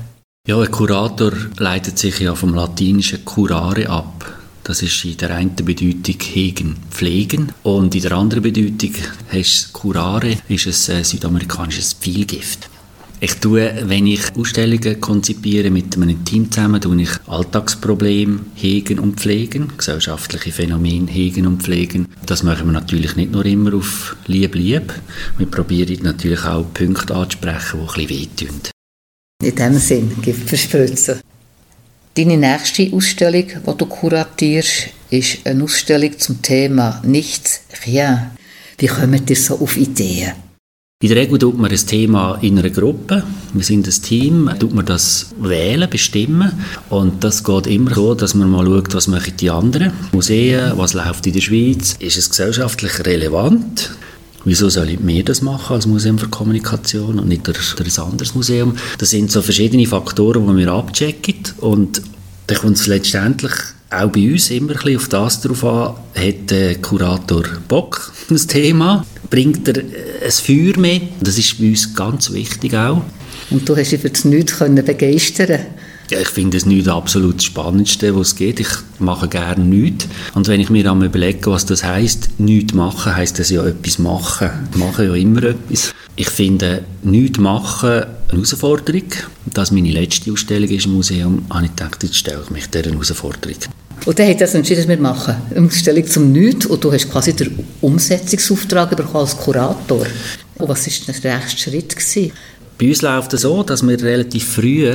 Ja, ein Kurator leitet sich ja vom latinischen curare ab. Das ist in der einen Bedeutung hegen, pflegen und in der anderen Bedeutung heißt curare, ist ein südamerikanisches Pfeilgift. Ich tue, wenn ich Ausstellungen konzipiere mit einem Team zusammen, tue ich Alltagsprobleme hegen und pflegen, gesellschaftliche Phänomene hegen und pflegen. Das machen wir natürlich nicht nur immer auf lieb lieb. Wir probieren natürlich auch Punkte anzusprechen, die ein bisschen wehtun. In dem Sinn, Gift verspritzen. Deine nächste Ausstellung, die du kuratierst, ist eine Ausstellung zum Thema Nichts, Rien. Wie kommt ihr so auf Ideen? In der Regel tut man ein Thema in einer Gruppe. Wir sind ein Team, tut man das wählen, bestimmen. Und das geht immer so, dass man mal schaut, was machen die anderen Museen, was läuft in der Schweiz. Ist es gesellschaftlich relevant? Wieso soll ich mir das machen als Museum für Kommunikation und nicht durch, ein anderes Museum? Das sind so verschiedene Faktoren, die wir abchecken. Und dann kommt es letztendlich auch bei uns immer ein bisschen auf das drauf an, hat der Kurator Bock, das Thema, bringt er ein Feuer mit, das ist bei uns ganz wichtig auch. Und du hast dich für das Nichts begeistern ja, ich finde es nicht absolut das Spannendste, was es geht. Ich mache gerne nichts. Und wenn ich mir dann überlege, was das heisst, nichts machen, heisst das ja etwas machen. Ich mache ja immer etwas. Ich finde, nichts machen eine Herausforderung. Da es meine letzte Ausstellung ist im Museum, habe ich gedacht, jetzt stelle ich mich dieser Herausforderung. Und dann hat er entschieden, dass wir machen. Eine Ausstellung zum Nichts. Und du hast quasi den Umsetzungsauftrag bekommen als Kurator. Und was war der nächste Schritt? Gewesen? Bei uns läuft es so, dass wir relativ früh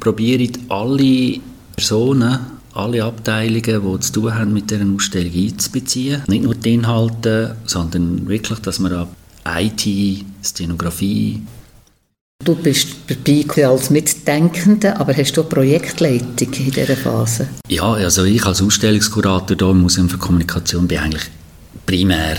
probieren, alle Personen, alle Abteilungen, die zu tun haben mit dieser Ausstellung einzubeziehen. Nicht nur die Inhalte, sondern wirklich, dass wir ab IT, Szenografie, Du bist dabei als Mitdenkender, aber hast du eine Projektleitung in dieser Phase? Ja, also ich als Ausstellungskurator hier im Museum für Kommunikation bin eigentlich primär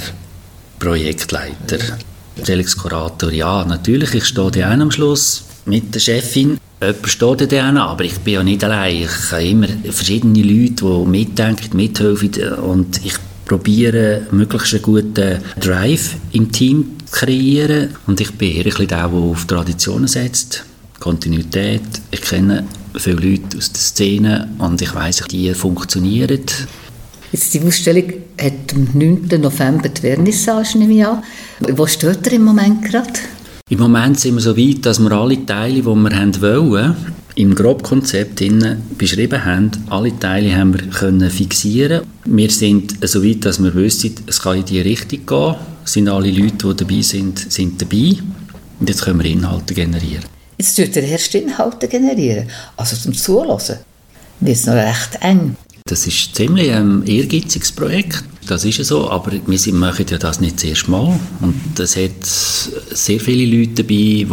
Projektleiter. Ausstellungskurator, ja, natürlich, ich stehe da am Schluss mit der Chefin. Jemand steht da aber ich bin ja nicht allein. Ich habe immer verschiedene Leute, die mitdenken, mithelfen und ich probiere, möglichst einen guten Drive im Team zu kreieren. Und ich bin eher ein bisschen der, der auf Traditionen setzt, Kontinuität. Ich kenne viele Leute aus der Szene und ich weiss, die funktionieren. Jetzt die Ausstellung hat am 9. November die Vernissage, nehme ich an. Wo steht er im Moment gerade? Im Moment sind wir so weit, dass wir alle Teile, die wir haben wollen, im Grobkonzept beschrieben haben. Alle Teile haben wir können fixieren. Wir sind so weit, dass wir wissen, es kann in die Richtung gehen. Es sind alle Leute, die dabei sind, sind dabei. Und jetzt können wir Inhalte generieren. Jetzt tut er erst Inhalte generieren. Also zum Zulassen wird es noch recht eng. Das ist ziemlich ein ehrgeiziges Projekt. Das ist ja so, aber wir machen ja das nicht erste Mal. Und es hat sehr viele Leute dabei, die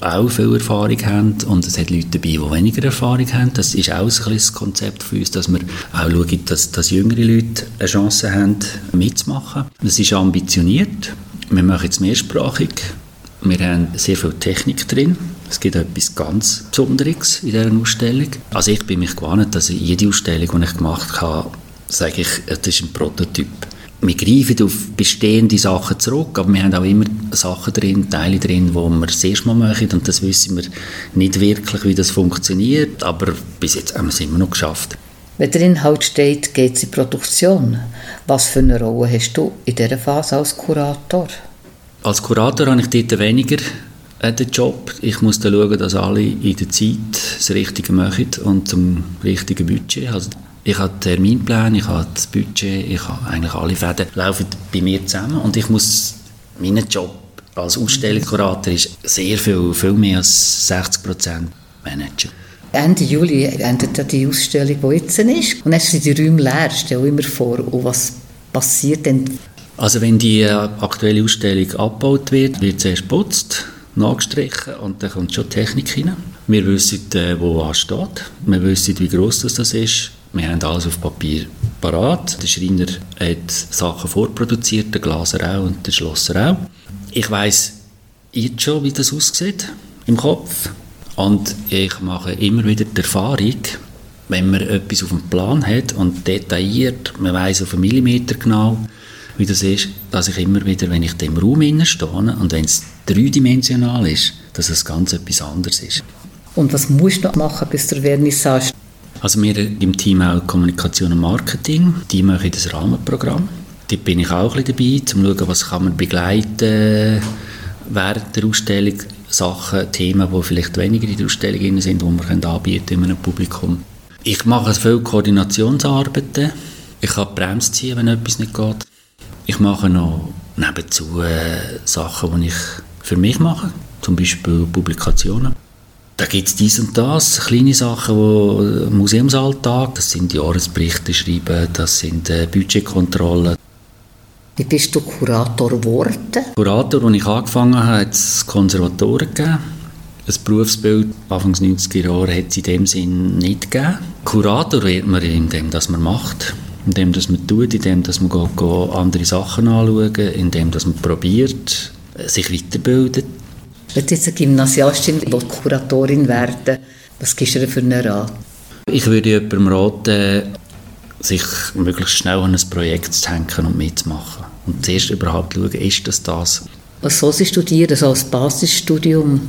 auch viel Erfahrung haben und es hat Leute dabei, die weniger Erfahrung haben. Das ist auch ein das Konzept für uns, dass wir auch schauen, dass, dass jüngere Leute eine Chance haben, mitzumachen. Es ist ambitioniert. Wir machen es mehrsprachig. Wir haben sehr viel Technik drin. Es gibt etwas ganz Besonderes in dieser Ausstellung. Also ich bin mich gewohnt, dass jede Ausstellung, die ich gemacht habe, sage ich, das ist ein Prototyp. Wir greifen auf bestehende Sachen zurück, aber wir haben auch immer Sachen drin, Teile drin, die wir das erste Mal machen und das wissen wir nicht wirklich, wie das funktioniert, aber bis jetzt haben wir es immer noch geschafft. Wenn der Inhalt steht, geht es in Produktion. Was für eine Rolle hast du in dieser Phase als Kurator? Als Kurator habe ich dort weniger den Job. Ich muss dann schauen, dass alle in der Zeit das Richtige machen und zum richtigen Budget. Also ich habe Terminplan, ich habe das Budget, ich habe eigentlich alle Fäden laufen bei mir zusammen und ich muss meinen Job als Ausstellungskurator ist sehr viel, viel mehr als 60 Prozent managen. Ende Juli endet ja die Ausstellung, die jetzt ist. Und dann sind die Räume leer, stell immer vor. Und was passiert denn? Also wenn die aktuelle Ausstellung abgebaut wird, wird zuerst geputzt, nachgestrichen und dann kommt schon Technik rein. Wir wissen, äh, wo was steht. Wir wissen, wie groß das, ist. Wir haben alles auf Papier parat. Der Schreiner hat Sachen vorproduziert, der Glaser auch und der Schlosser auch. Ich weiß jetzt schon, wie das aussieht im Kopf. Und ich mache immer wieder die Erfahrung, wenn man etwas auf dem Plan hat und detailliert, man weiß auf einen Millimeter genau, wie das ist, dass ich immer wieder, wenn ich in dem Raum stehe und wenn es dreidimensional ist, dass es ganz etwas anderes ist. Und was musst du noch machen bis zur Vernissage? Also wir im Team auch Kommunikation und Marketing, die machen das Rahmenprogramm. Dort bin ich auch ein bisschen dabei, um zu schauen, was kann man begleiten während der Ausstellung, Sachen, Themen, die vielleicht weniger in der Ausstellung sind, die wir anbieten in einem Publikum. Ich mache viel Koordinationsarbeiten. Ich kann die Bremse ziehen, wenn etwas nicht geht. Ich mache noch nebenzu äh, Sachen, die ich für mich mache, zum Beispiel Publikationen. Da gibt es dies und das, kleine Sachen, wo äh, Museumsalltag, das sind Jahresberichte schreiben, das sind äh, Budgetkontrollen. Wie bist du Kurator geworden? Kurator, als ich angefangen habe, hat es Konservatoren gegeben. Ein Berufsbild Anfangs 90er Jahre hat es in dem Sinn nicht gegeben. Kurator wird man indem dass man macht, indem dass man tut, indem dass man geht, geht andere Sachen anschaut, indem dass man probiert, äh, sich weiterbildet. Wenn jetzt eine Gymnasiastin will Kuratorin werden was gibst du ihr für einen Rat? Ich würde jemandem raten, sich möglichst schnell an ein Projekt zu hängen und mitzumachen. Und zuerst überhaupt schauen, ist das das? Was soll sie studieren, so als Basisstudium?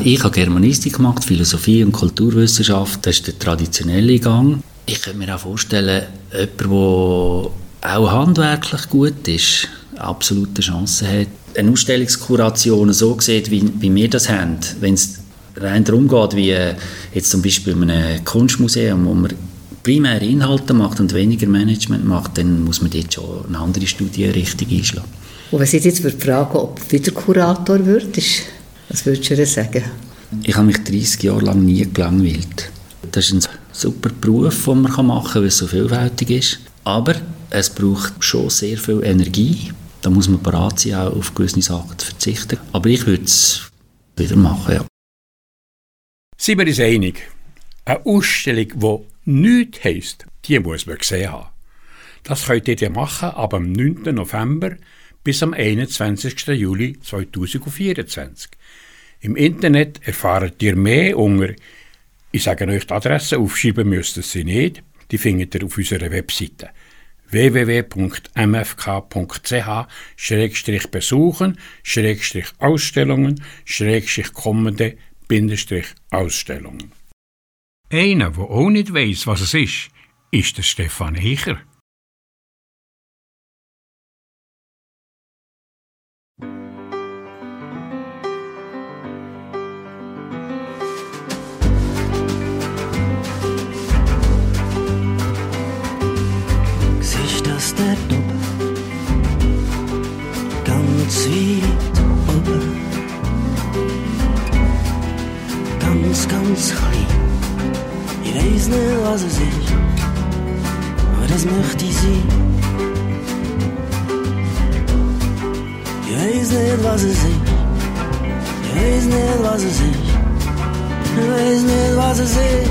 Ich habe Germanistik gemacht, Philosophie und Kulturwissenschaft. Das ist der traditionelle Gang. Ich könnte mir auch vorstellen, jemand, der auch handwerklich gut ist, eine absolute Chance hat. Eine Ausstellungskuration so sieht, wie, wie wir das haben, wenn es rein darum geht, wie äh, jetzt zum Beispiel in einem Kunstmuseum, wo man primär Inhalte macht und weniger Management macht, dann muss man dort schon eine andere Studienrichtung einschlagen. Und wenn sie jetzt würde fragen, ob du wieder Kurator würdest, was würdest du sagen? Ich habe mich 30 Jahre lang nie gelangweilt. Das ist ein super Beruf, den man machen kann, weil es so vielfältig ist. Aber es braucht schon sehr viel Energie. Da muss man bereit sein, auch auf gewisse Sachen zu verzichten. Aber ich würde es wieder machen, ja. Sind wir uns einig? Eine Ausstellung, die nichts heisst, die muss man gesehen haben. Das könnt ihr machen ab dem 9. November bis am 21. Juli 2024. Im Internet erfahrt ihr mehr unter, ich sage euch die Adresse, aufschreiben müsst ihr sie nicht, die findet ihr auf unserer Webseite www.mfk.ch-besuchen, Ausstellungen, kommende, Ausstellungen. Einer, der auch nicht weiss, was es ist, ist der Stefan Eicher. Ganz, ganz klein. Ich weiß nicht, was es ist, aber das möchte ich sein. Ich weiß nicht, was es ist. Ich weiß nicht, was es ist. Ich weiß nicht, was es ist.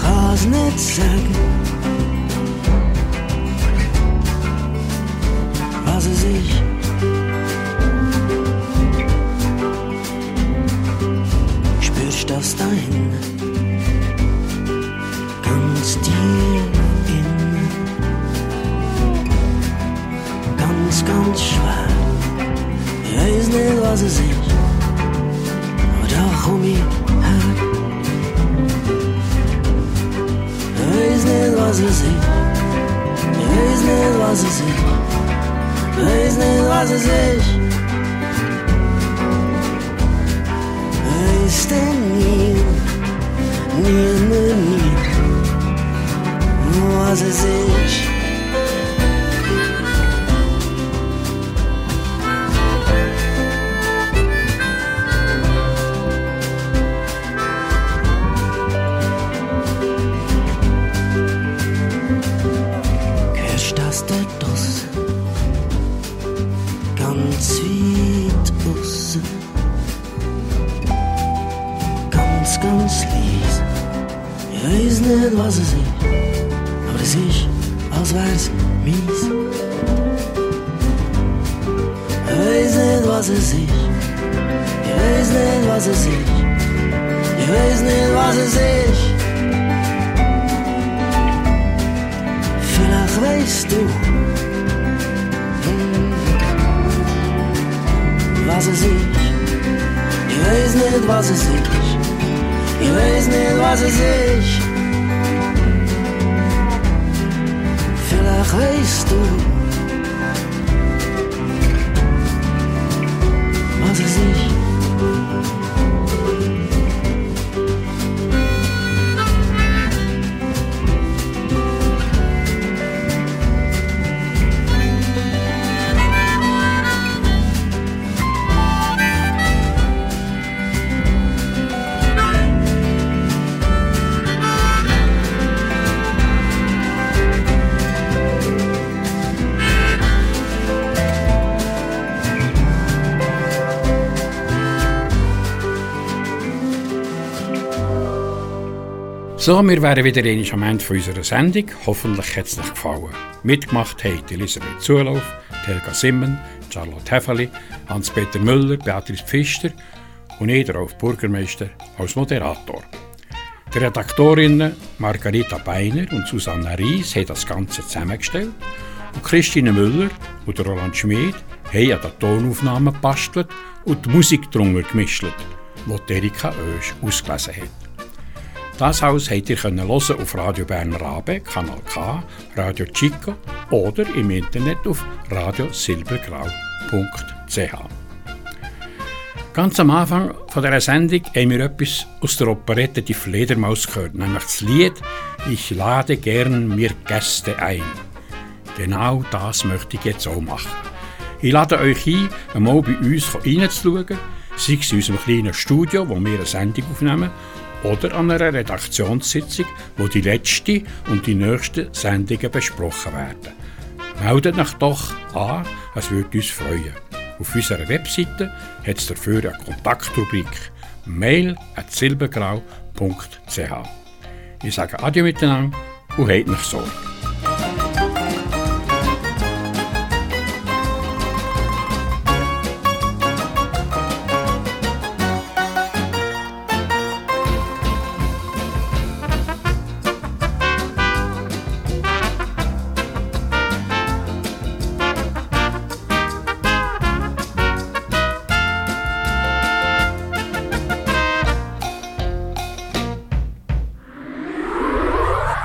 Kann's nicht sagen. Das da hinten? Ganz tief innen. Ganz, ganz schwer. Ich weiß nicht, was es ist. Aber da komm ich her. Ich weiß nicht, was es ist. Ich weiß nicht, was es ist. Ich weiß nicht, was es ist. So, wir wären wieder einmal am Ende unserer Sendung. Hoffentlich hat es euch gefallen. Mitgemacht haben Elisabeth Zulauf, Helga Simmen, Charlotte Heffeli, Hans-Peter Müller, Beatrice Pfister und ich, der Rolf Bürgermeister, als Moderator. Die Redaktorinnen Margarita Beiner und Susanne Ries haben das Ganze zusammengestellt und Christine Müller und Roland Schmid haben an den Tonaufnahmen gebastelt und die Musik drunter gemischt, die Erika Oesch ausgelesen hat. Das Haus habt ihr hören auf Radio Bern Rabe, Kanal K, Radio Chico oder im Internet auf radiosilbergrau.ch. Ganz am Anfang von dieser Sendung haben wir etwas aus der Operette Die Fledermaus gehört, nämlich das Lied Ich lade gern mir Gäste ein. Genau das möchte ich jetzt auch machen. Ich lade euch ein, einmal bei uns reinzuschauen, sei es in unserem kleinen Studio, wo wir eine Sendung aufnehmen, oder an einer Redaktionssitzung, wo die letzte und die nächsten Sendungen besprochen werden. Meldet euch doch an, es würde uns freuen. Auf unserer Webseite hat es dafür eine Kontaktrubrik mail.silbergrau.ch. Ich sage Adieu miteinander und habt noch Sorge.